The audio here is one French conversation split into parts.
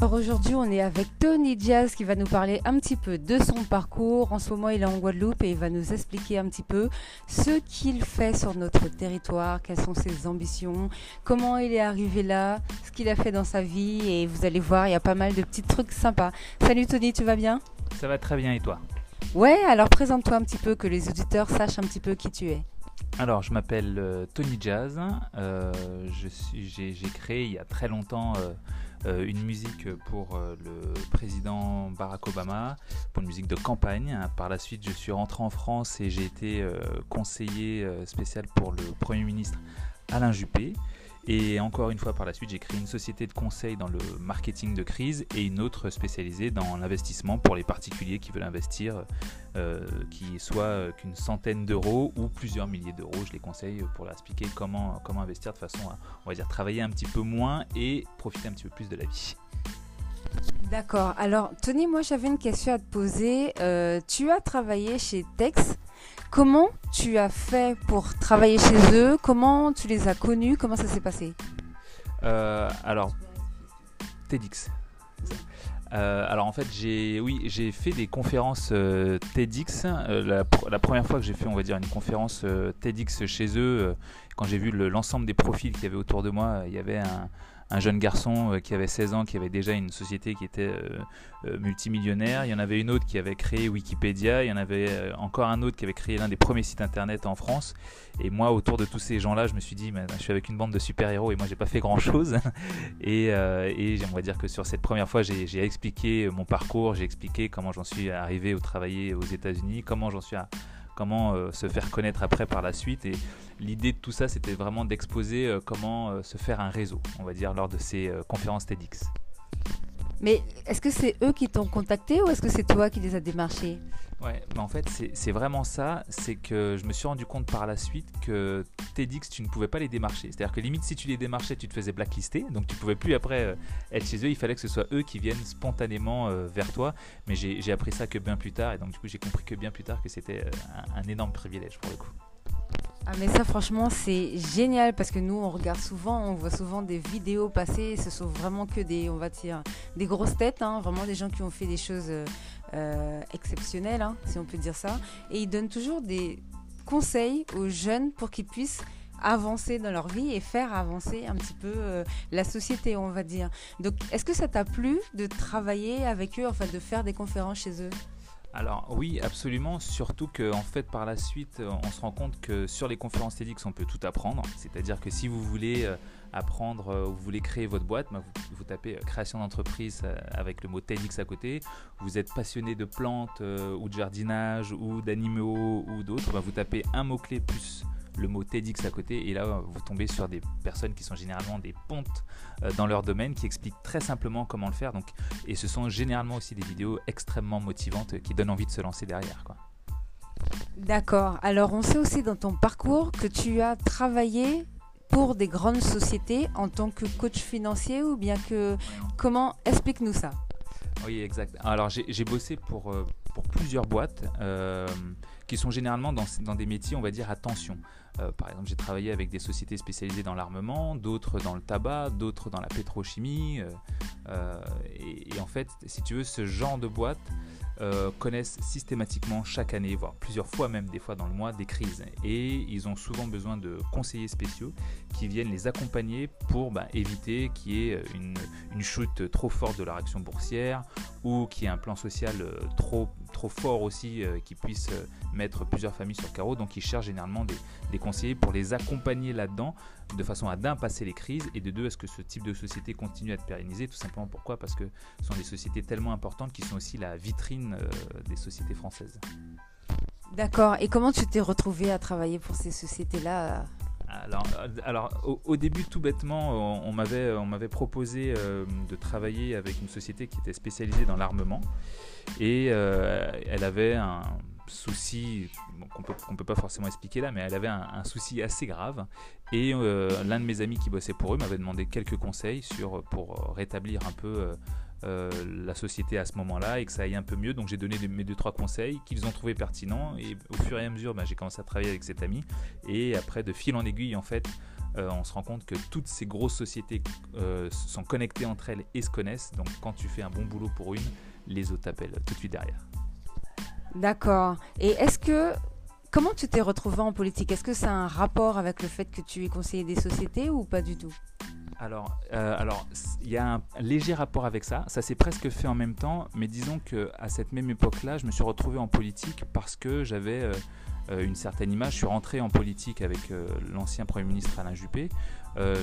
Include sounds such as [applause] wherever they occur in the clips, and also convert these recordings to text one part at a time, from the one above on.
Alors aujourd'hui, on est avec Tony Diaz qui va nous parler un petit peu de son parcours. En ce moment, il est en Guadeloupe et il va nous expliquer un petit peu ce qu'il fait sur notre territoire, quelles sont ses ambitions, comment il est arrivé là, ce qu'il a fait dans sa vie. Et vous allez voir, il y a pas mal de petits trucs sympas. Salut Tony, tu vas bien? Ça va très bien et toi? Ouais, alors présente-toi un petit peu, que les auditeurs sachent un petit peu qui tu es. Alors, je m'appelle euh, Tony Jazz. Euh, j'ai créé il y a très longtemps euh, une musique pour le président Barack Obama, pour une musique de campagne. Par la suite, je suis rentré en France et j'ai été conseiller spécial pour le Premier ministre Alain Juppé. Et encore une fois, par la suite, j'ai créé une société de conseil dans le marketing de crise et une autre spécialisée dans l'investissement pour les particuliers qui veulent investir, euh, qui soit qu'une centaine d'euros ou plusieurs milliers d'euros. Je les conseille pour leur expliquer comment, comment investir de façon à, on va dire, travailler un petit peu moins et profiter un petit peu plus de la vie. D'accord. Alors, Tony, moi j'avais une question à te poser. Euh, tu as travaillé chez Tex. Comment tu as fait pour travailler chez eux? Comment tu les as connus? Comment ça s'est passé? Euh, Alors, TEDx. Euh, alors en fait, j'ai fait des conférences TEDx. La, la, première fois que j'ai fait, on va dire, une conférence TEDx chez eux, quand j'ai vu l'ensemble des profils qu'il y avait autour de moi, il y avait un, un jeune garçon euh, qui avait 16 ans, qui avait déjà une société qui était euh, euh, multimillionnaire. Il y en avait une autre qui avait créé Wikipédia. Il y en avait encore un autre qui avait créé l'un des premiers sites internet en France. Et moi, autour de tous ces gens-là, je me suis dit, je suis avec une bande de super-héros et moi, j'ai pas fait grand-chose. [laughs] et, et j'aimerais dire que sur cette première fois, j'ai expliqué mon parcours, j'ai expliqué comment j'en suis arrivé au travailler aux États-Unis, comment j'en suis à comment euh, se faire connaître après par la suite. Et l'idée de tout ça, c'était vraiment d'exposer euh, comment euh, se faire un réseau, on va dire, lors de ces conférences TEDx. Mais est-ce que c'est eux qui t'ont contacté ou est-ce que c'est toi qui les as démarchés? Ouais, mais en fait, c'est vraiment ça. C'est que je me suis rendu compte par la suite que TEDx, tu ne pouvais pas les démarcher. C'est-à-dire que limite, si tu les démarchais, tu te faisais blacklister. Donc, tu pouvais plus après euh, être chez eux. Il fallait que ce soit eux qui viennent spontanément euh, vers toi. Mais j'ai appris ça que bien plus tard. Et donc, du coup, j'ai compris que bien plus tard que c'était euh, un, énorme privilège pour le coup. Ah mais ça franchement c'est génial parce que nous on regarde souvent, on voit souvent des vidéos passer, ce sont vraiment que des, on va dire, des grosses têtes, hein, vraiment des gens qui ont fait des choses euh, exceptionnelles, hein, si on peut dire ça, et ils donnent toujours des conseils aux jeunes pour qu'ils puissent avancer dans leur vie et faire avancer un petit peu euh, la société, on va dire. Donc, est-ce que ça t'a plu de travailler avec eux, enfin de faire des conférences chez eux? Alors oui, absolument, surtout que en fait par la suite, on se rend compte que sur les conférences TEDx, on peut tout apprendre. C'est-à-dire que si vous voulez euh, apprendre, euh, vous voulez créer votre boîte, bah, vous, tapez création d'entreprise avec le mot TEDx à côté. Vous êtes passionné de plantes ou de jardinage ou d'animaux ou d'autres, bah, vous tapez un mot-clé plus le mot TEDx à côté et là vous tombez sur des personnes qui sont généralement des pontes euh, dans leur domaine qui expliquent très simplement comment le faire donc et ce sont généralement aussi des vidéos extrêmement motivantes qui donnent envie de se lancer derrière. D'accord. Alors on sait aussi dans ton parcours que tu as travaillé pour des grandes sociétés en tant que coach financier ou bien que comment explique-nous ça? Oui, exact. Alors j'ai bossé pour, euh, pour plusieurs boîtes euh, qui sont généralement dans, dans, des métiers, on va dire, à tension. Euh, par exemple, j'ai travaillé avec des sociétés spécialisées dans l'armement, d'autres dans le tabac, d'autres dans la pétrochimie. Euh, et, en fait, si tu veux, ce genre de boîte connaissent systématiquement chaque année, voire plusieurs fois même des fois dans le mois, des crises. Et ils ont souvent besoin de conseillers spéciaux qui viennent les accompagner pour bah, éviter qu'il y ait une, une, chute trop forte de leur action boursière ou qu'il y ait un plan social trop, trop fort aussi qui puisse mettre plusieurs familles sur le carreau. Donc ils cherchent généralement des, des conseillers pour les accompagner là-dedans, de façon à d'un passer les crises et de deux est-ce que ce type de société continue à être pérennisé Tout simplement pourquoi? Parce que ce sont des sociétés tellement importantes qui sont aussi la vitrine euh, des sociétés françaises. D'accord. Et comment tu t'es retrouvé à travailler pour ces sociétés-là? Alors, euh, alors au, début, tout bêtement, on, m'avait, on m'avait proposé euh, de travailler avec une société qui était spécialisée dans l'armement et elle avait un, souci qu'on peut, peut pas forcément expliquer là, mais elle avait un, souci assez grave. Et euh, l'un de mes amis qui bossait pour eux m'avait demandé quelques conseils sur, pour rétablir un peu euh, euh, la société à ce moment-là et que ça aille un peu mieux. Donc j'ai donné mes deux trois conseils qu'ils ont trouvé pertinents et au fur et à mesure, bah, j'ai commencé à travailler avec cet ami. Et après, de fil en aiguille, en fait, on se rend compte que toutes ces grosses sociétés sont connectées entre elles et se connaissent. Donc quand tu fais un bon boulot pour une, les autres t'appellent tout de suite derrière. D'accord. Et est-ce que comment tu t'es retrouvé en politique? Est-ce que ça a un rapport avec le fait que tu es conseiller des sociétés ou pas du tout? Alors, euh, il y a un léger rapport avec ça. Ça s'est presque fait en même temps, mais disons que à cette même époque-là, je me suis retrouvé en politique parce que j'avais euh, euh, une certaine image. Je suis rentré en politique avec l'ancien Premier ministre Alain Juppé.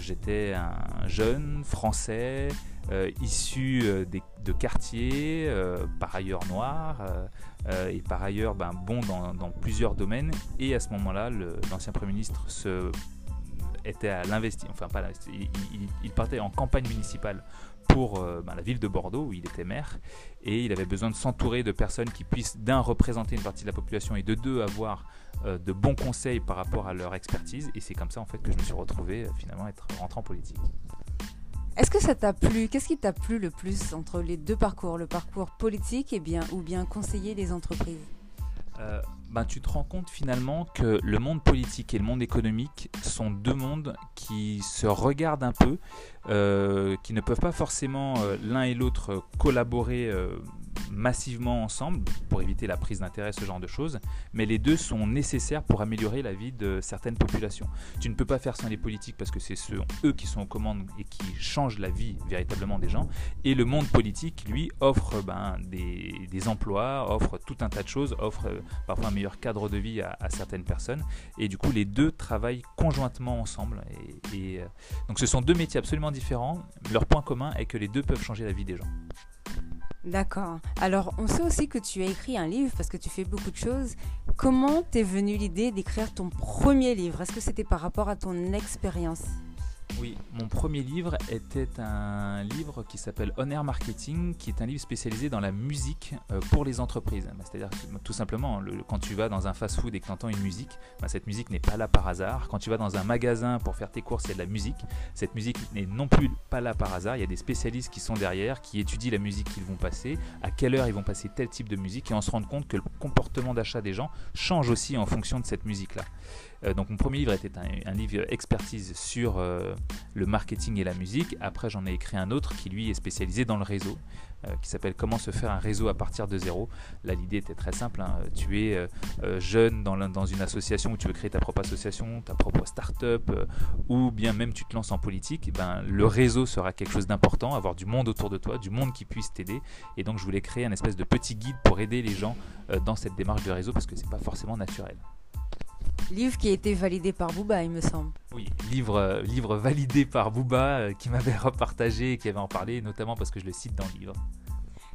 J'étais un jeune Français issu de quartiers, par ailleurs noir, et par ailleurs ben, bon dans, plusieurs domaines. Et à ce moment-là, l'ancien Premier ministre se était à l'investi, enfin pas il, partait en campagne municipale pour euh, ben, la ville de Bordeaux où il était maire et il avait besoin de s'entourer de personnes qui puissent d'un représenter une partie de la population et de deux avoir euh, de bons conseils par rapport à leur expertise et c'est comme ça en fait que je me suis retrouvé euh, finalement être rentré en politique. Est-ce que ça t'a plu Qu'est-ce qui t'a plu le plus entre les deux parcours, le parcours politique et bien, ou bien conseiller les entreprises? Ben, tu te rends compte finalement que le monde politique et le monde économique sont deux mondes qui se regardent un peu, euh, qui ne peuvent pas forcément euh, l'un et l'autre collaborer euh, massivement ensemble pour éviter la prise d'intérêt, ce genre de choses, mais les deux sont nécessaires pour améliorer la vie de certaines populations. Tu ne peux pas faire sans les politiques parce que c'est eux qui sont aux commandes et qui changent la vie véritablement des gens, et le monde politique, lui, offre ben, des, emplois, offre tout un tas de choses, offre euh, parfois un meilleur cadre de vie à, certaines personnes, et du coup les deux travaillent conjointement ensemble. Et, euh, donc ce sont deux métiers absolument différents, leur point commun est que les deux peuvent changer la vie des gens. D'accord. Alors, on sait aussi que tu as écrit un livre parce que tu fais beaucoup de choses. Comment t'es venue l'idée d'écrire ton premier livre? Est-ce que c'était par rapport à ton expérience? Oui, mon premier livre était un livre qui s'appelle On Air Marketing, qui est un livre spécialisé dans la musique euh, pour les entreprises. Bah, c'est-à-dire tout simplement, quand tu vas dans un fast-food et que tu entends une musique, bah, cette musique n'est pas là par hasard. Quand tu vas dans un magasin pour faire tes courses, il y a de la musique. Cette musique n'est non plus pas là par hasard. Il y a des spécialistes qui sont derrière, qui étudient la musique qu'ils vont passer, à quelle heure ils vont passer tel type de musique, et on se rend compte que le comportement d'achat des gens change aussi en fonction de cette musique-là. Euh, donc mon premier livre était un, livre expertise sur euh, le marketing et la musique. Après j'en ai écrit un autre qui lui est spécialisé dans le réseau, euh, qui s'appelle Comment se faire un réseau à partir de zéro. Là l'idée était très simple. Hein. Tu es jeune dans, une association où tu veux créer ta propre association, ta propre start-up, ou bien même tu te lances en politique. Eh ben, le réseau sera quelque chose d'important, avoir du monde autour de toi, du monde qui puisse t'aider. Et donc je voulais créer un espèce de petit guide pour aider les gens dans cette démarche de réseau parce que c'est pas forcément naturel. Livre qui a été validé par Booba, il me semble. Oui, livre, euh, livre validé par Booba, euh, qui m'avait [laughs] repartagé et qui avait en parlé, notamment parce que je le cite dans le livre.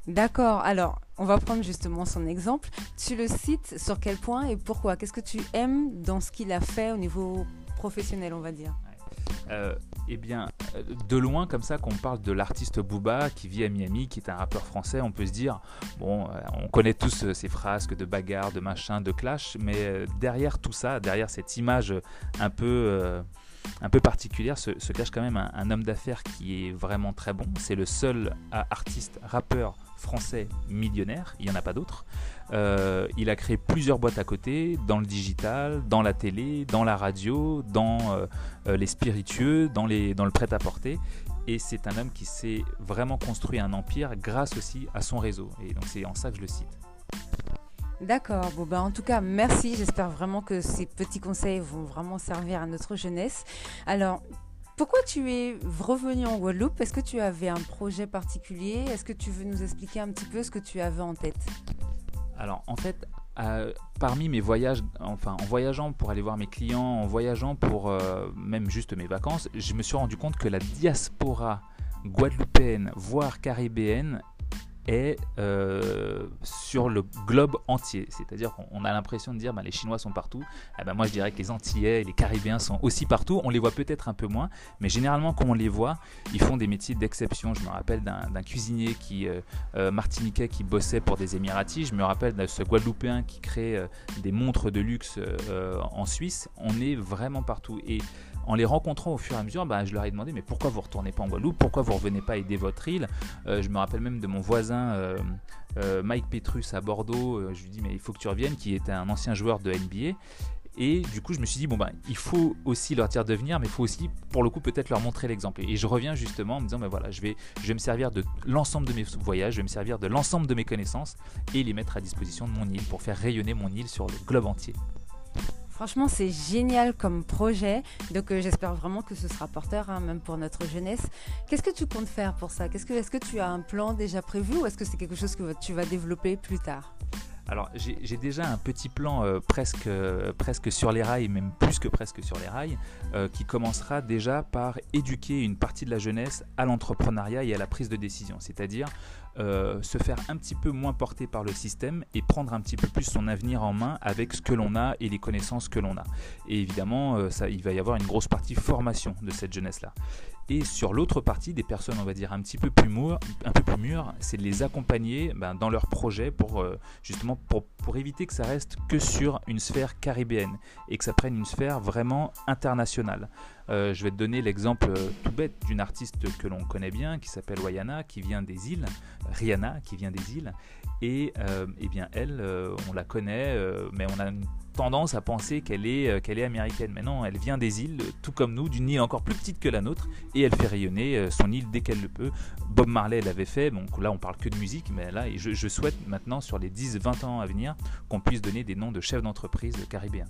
D'accord, alors on va prendre justement son exemple. Tu le cites sur quel point et pourquoi? Qu'est-ce que tu aimes dans ce qu'il a fait au niveau professionnel, on va dire? Euh, eh bien, euh, de loin, comme ça, qu'on parle de l'artiste Booba qui vit à Miami, qui est un rappeur français, on peut se dire, bon, euh, on connaît tous ces frasques de bagarre, de machin, de clash, mais derrière tout ça, derrière cette image un peu un peu particulière se, cache quand même un homme d'affaires qui est vraiment très bon. C'est le seul artiste rappeur français millionnaire, il n'y en a pas d'autres. Euh, il a créé plusieurs boîtes à côté, dans le digital, dans la télé, dans la radio, dans euh, euh, les spiritueux, dans, les, dans le prêt-à-porter. Et c'est un homme qui s'est vraiment construit un empire grâce aussi à son réseau. Et donc c'est en ça que je le cite. D'accord, bon bah en tout cas merci, j'espère vraiment que ces petits conseils vont vraiment servir à notre jeunesse. Alors pourquoi tu es revenu en Guadeloupe? Est-ce que tu avais un projet particulier? Est-ce que tu veux nous expliquer un petit peu ce que tu avais en tête? Alors en fait, euh, parmi mes voyages, enfin en voyageant pour aller voir mes clients, en voyageant pour euh, même juste mes vacances, je me suis rendu compte que la diaspora guadeloupéenne, voire caribéenne, est euh, sur le globe entier. C'est-à-dire qu'on a l'impression de dire bah, les Chinois sont partout. Eh ben, moi je dirais que les Antillais et les Caribéens sont aussi partout. On les voit peut-être un peu moins, mais généralement quand on les voit, ils font des métiers d'exception. Je me rappelle d'un cuisinier qui, euh, euh, martiniquais qui bossait pour des Émiratis. Je me rappelle de ce Guadeloupéen qui crée des montres de luxe en Suisse. On est vraiment partout. Et en les rencontrant au fur et à mesure, bah, je leur ai demandé mais pourquoi vous retournez pas en Guadeloupe? Pourquoi vous revenez pas aider votre île? Je me rappelle même de mon voisin euh, euh, Mike Petrus à Bordeaux. je lui dis mais il faut que tu reviennes, qui était un ancien joueur de NBA. Et du coup, je me suis dit, bon, ben, il faut aussi leur dire de venir, mais il faut aussi, pour le coup, peut-être leur montrer l'exemple. Et je reviens justement en me disant, ben voilà, je vais, je vais me servir de l'ensemble de mes voyages, je vais me servir de l'ensemble de mes connaissances et les mettre à disposition de mon île pour faire rayonner mon île sur le globe entier. Franchement, c'est génial comme projet. Donc, euh, j'espère vraiment que ce sera porteur, hein, même pour notre jeunesse. Qu'est-ce que tu comptes faire pour ça? Est-ce que, est que tu as un plan déjà prévu ou est-ce que c'est quelque chose que tu vas développer plus tard? Alors j'ai déjà un petit plan euh, presque, euh, presque sur les rails, même plus que presque sur les rails, qui commencera déjà par éduquer une partie de la jeunesse à l'entrepreneuriat et à la prise de décision. C'est-à-dire euh, se faire un petit peu moins porter par le système et prendre un petit peu plus son avenir en main avec ce que l'on a et les connaissances que l'on a. Et évidemment, euh, ça, il va y avoir une grosse partie formation de cette jeunesse-là. Et sur l'autre partie, des personnes, on va dire, un petit peu plus mûres, un peu plus mûres c'est de les accompagner ben, dans leurs projets pour euh, justement pour, éviter que ça reste que sur une sphère caribéenne et que ça prenne une sphère vraiment internationale. Je vais te donner l'exemple tout bête d'une artiste que l'on connaît bien, qui s'appelle Wayana, qui vient des îles, Rihanna, qui vient des îles. Et eh bien elle, on la connaît, mais on a une tendance à penser qu'elle est, qu'elle est américaine. Mais non, elle vient des îles, tout comme nous, d'une île encore plus petite que la nôtre, et elle fait rayonner son île dès qu'elle le peut. Bob Marley l'avait fait, donc là on parle que de musique, mais là je souhaite maintenant sur les 10-20 ans à venir qu'on puisse donner des noms de chefs d'entreprise caribéens.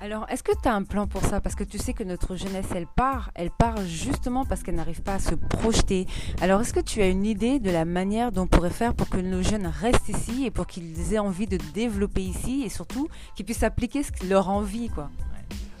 Alors, est-ce que tu as un plan pour ça? Parce que tu sais que notre jeunesse, elle part, elle part justement parce qu'elle n'arrive pas à se projeter. Alors, est-ce que tu as une idée de la manière dont on pourrait faire pour que nos jeunes restent ici et pour qu'ils aient envie de développer ici et surtout qu'ils puissent appliquer leur envie, quoi?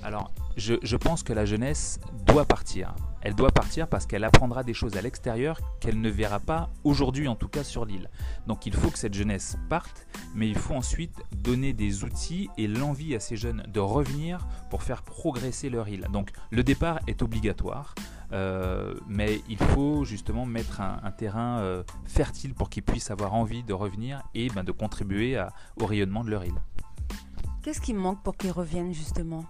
Alors, je, pense que la jeunesse doit partir. Elle doit partir parce qu'elle apprendra des choses à l'extérieur qu'elle ne verra pas aujourd'hui, en tout cas sur l'île. Donc il faut que cette jeunesse parte, mais il faut ensuite donner des outils et l'envie à ces jeunes de revenir pour faire progresser leur île. Donc le départ est obligatoire. Euh, mais il faut justement mettre un, terrain euh, fertile pour qu'ils puissent avoir envie de revenir et ben, de contribuer au rayonnement de leur île. Qu'est-ce qui manque pour qu'ils reviennent justement?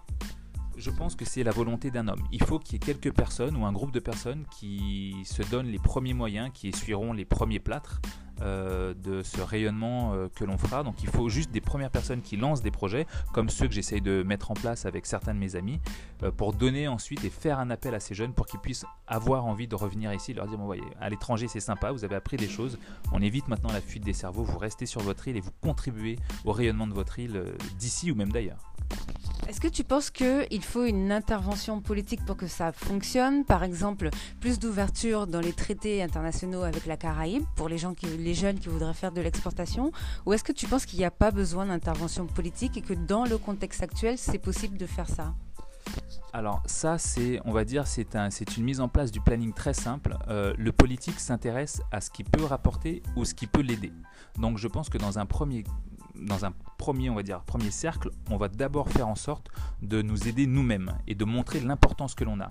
Je pense que c'est la volonté d'un homme. Il faut qu'il y ait quelques personnes ou un groupe de personnes qui se donnent les premiers moyens, qui essuieront les premiers plâtres euh, de ce rayonnement euh, que l'on fera. Donc il faut juste des premières personnes qui lancent des projets, comme ceux que j'essaye de mettre en place avec certains de mes amis, euh, pour donner ensuite et faire un appel à ces jeunes pour qu'ils puissent avoir envie de revenir ici, leur dire, bon, voyez, à l'étranger c'est sympa, vous avez appris des choses, on évite maintenant la fuite des cerveaux, vous restez sur votre île et vous contribuez au rayonnement de votre île d'ici ou même d'ailleurs. Est-ce que tu penses qu'il faut une intervention politique pour que ça fonctionne? Par exemple, plus d'ouverture dans les traités internationaux avec la Caraïbe pour les, gens les jeunes qui voudraient faire de l'exportation? Ou est-ce que tu penses qu'il n'y a pas besoin d'intervention politique et que dans le contexte actuel, c'est possible de faire ça? Alors ça, c'est, on va dire, c'est un, une mise en place du planning très simple. Euh, le politique s'intéresse à ce qui peut rapporter ou ce qui peut l'aider. Donc je pense que dans un premier dans un premier, on va dire, premier cercle, on va d'abord faire en sorte de nous aider nous-mêmes et de montrer l'importance que l'on a.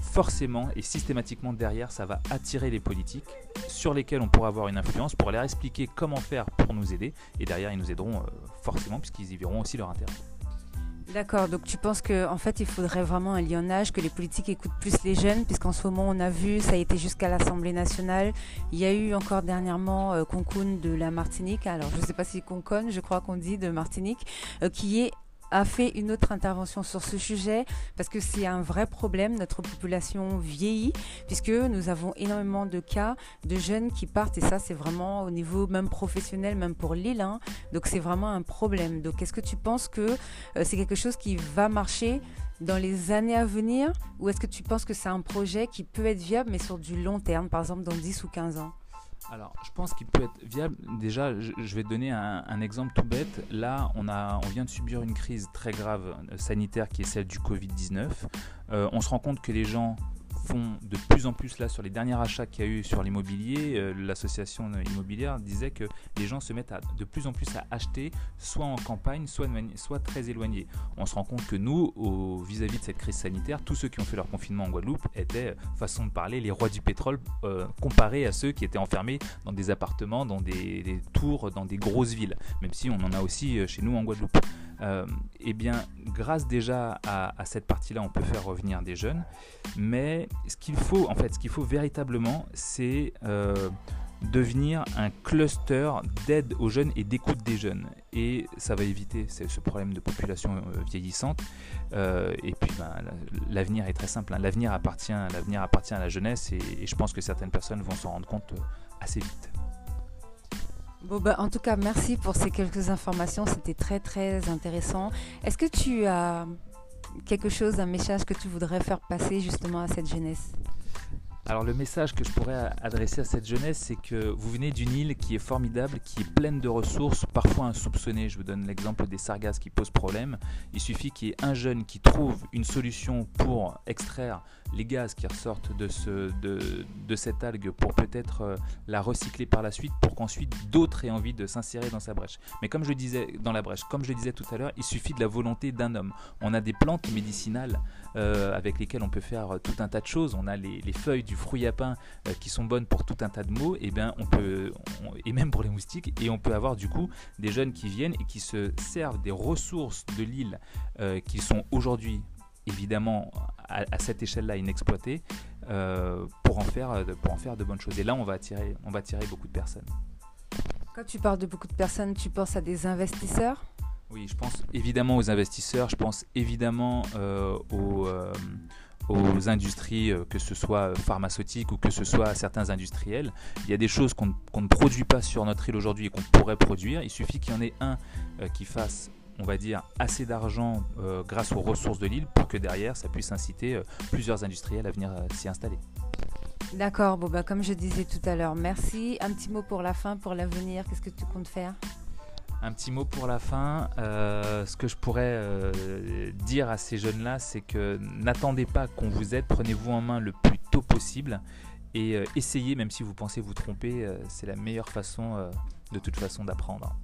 Forcément et systématiquement derrière, ça va attirer les politiques sur lesquels on pourra avoir une influence pour leur expliquer comment faire pour nous aider. Et derrière, ils nous aideront euh, forcément puisqu'ils y verront aussi leur intérêt. D'accord, donc tu penses qu'en en fait il faudrait vraiment un lionnage, que les politiques écoutent plus les jeunes, puisqu'en ce moment on a vu, ça a été jusqu'à l'Assemblée nationale. Il y a eu encore dernièrement euh, de la Martinique, alors je ne sais pas si Concon, je crois qu'on dit de Martinique, euh, qui est a fait une autre intervention sur ce sujet parce que c'est un vrai problème. Notre population vieillit puisque nous avons énormément de cas de jeunes qui partent et ça c'est vraiment au niveau même professionnel, même pour l'île. Hein. Donc c'est vraiment un problème. Donc est-ce que tu penses que euh, c'est quelque chose qui va marcher dans les années à venir ou est-ce que tu penses que c'est un projet qui peut être viable mais sur du long terme, par exemple dans 10 ou 15 ans? Alors, je pense qu'il peut être viable. Déjà, je, vais donner un, exemple tout bête. Là, on vient de subir une crise très grave euh, sanitaire qui est celle du Covid-19. Euh, on se rend compte que les gens de plus en plus là sur les derniers achats qu'il y a eu sur l'immobilier, euh, l'association immobilière disait que les gens se mettent de plus en plus à acheter soit en campagne, soit, soit très éloignés. On se rend compte que nous, vis-à-vis de cette crise sanitaire, tous ceux qui ont fait leur confinement en Guadeloupe étaient, façon de parler, les rois du pétrole euh, comparés à ceux qui étaient enfermés dans des appartements, dans des tours, dans des grosses villes, même si on en a aussi euh, chez nous en Guadeloupe. Euh, eh bien, grâce déjà à, cette partie-là, on peut faire revenir des jeunes. Mais ce qu'il faut, en fait, ce qu'il faut véritablement, c'est euh, devenir un cluster d'aide aux jeunes et d'écoute des jeunes. Et ça va éviter ce problème de population euh, vieillissante. Euh, et puis ben, l'avenir est très simple. Hein. L'avenir appartient, appartient à la jeunesse et, je pense que certaines personnes vont s'en rendre compte assez vite. Bon bah, en tout cas, merci pour ces quelques informations. C'était très très intéressant. Est-ce que tu as quelque chose, un message que tu voudrais faire passer justement à cette jeunesse? Alors le message que je pourrais adresser à cette jeunesse, c'est que vous venez d'une île qui est formidable, qui est pleine de ressources, parfois insoupçonnées. Je vous donne l'exemple des sargasses qui posent problème. Il suffit qu'il y ait un jeune qui trouve une solution pour extraire les gaz qui ressortent de, de cette algue pour peut-être euh, la recycler par la suite pour qu'ensuite d'autres aient envie de s'insérer dans sa brèche. Mais comme je disais dans la brèche, comme je disais tout à l'heure, il suffit de la volonté d'un homme. On a des plantes médicinales euh, avec lesquelles on peut faire tout un tas de choses. On a les, les feuilles du fruit à pain euh, qui sont bonnes pour tout un tas de mots, et, ben on peut, et même pour les moustiques, et on peut avoir du coup des jeunes qui viennent et qui se servent des ressources de l'île euh, qui sont aujourd'hui évidemment à, cette échelle-là inexploitées euh, pour, en faire, pour en faire de bonnes choses. Et là, on va attirer, on va attirer beaucoup de personnes. Quand tu parles de beaucoup de personnes, tu penses à des investisseurs? Oui, je pense évidemment aux investisseurs, je pense évidemment aux, aux industries, euh, que ce soit pharmaceutiques ou que ce soit certains industriels. Il y a des choses qu'on ne produit pas sur notre île aujourd'hui et qu'on pourrait produire. Il suffit qu'il y en ait un euh, qui fasse on va dire, assez d'argent euh, grâce aux ressources de l'île pour que derrière, ça puisse inciter plusieurs industriels à venir s'y installer. D'accord, bon, bah, comme je disais tout à l'heure, merci. Un petit mot pour la fin, pour l'avenir, qu'est-ce que tu comptes faire? Un petit mot pour la fin. Euh, ce que je pourrais euh, dire à ces jeunes-là, c'est que n'attendez pas qu'on vous aide, prenez-vous en main le plus tôt possible et euh, essayez, même si vous pensez vous tromper, c'est la meilleure façon de toute façon d'apprendre.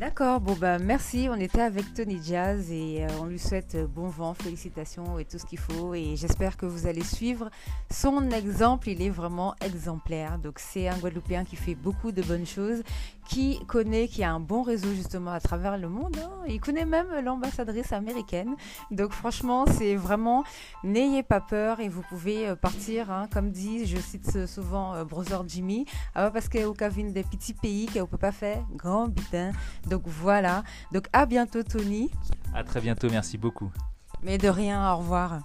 D'accord, bon bah merci. On était avec Tony Jazz et euh, on lui souhaite euh, bon vent, félicitations et tout ce qu'il faut. Et j'espère que vous allez suivre son exemple. Il est vraiment exemplaire. Donc c'est un Guadeloupéen qui fait beaucoup de bonnes choses, qui connaît, qui a un bon réseau justement à travers le monde. Hein. Il connaît même l'ambassadrice américaine. Donc franchement, c'est vraiment n'ayez pas peur et vous pouvez euh, partir, hein. comme dit, je cite souvent Brother Jimmy, ah, parce qu'au cas des petits pays qu'on peut pas faire grand bitin. Donc voilà. Donc à bientôt Tony. À très bientôt, merci beaucoup. Mais de rien, au revoir.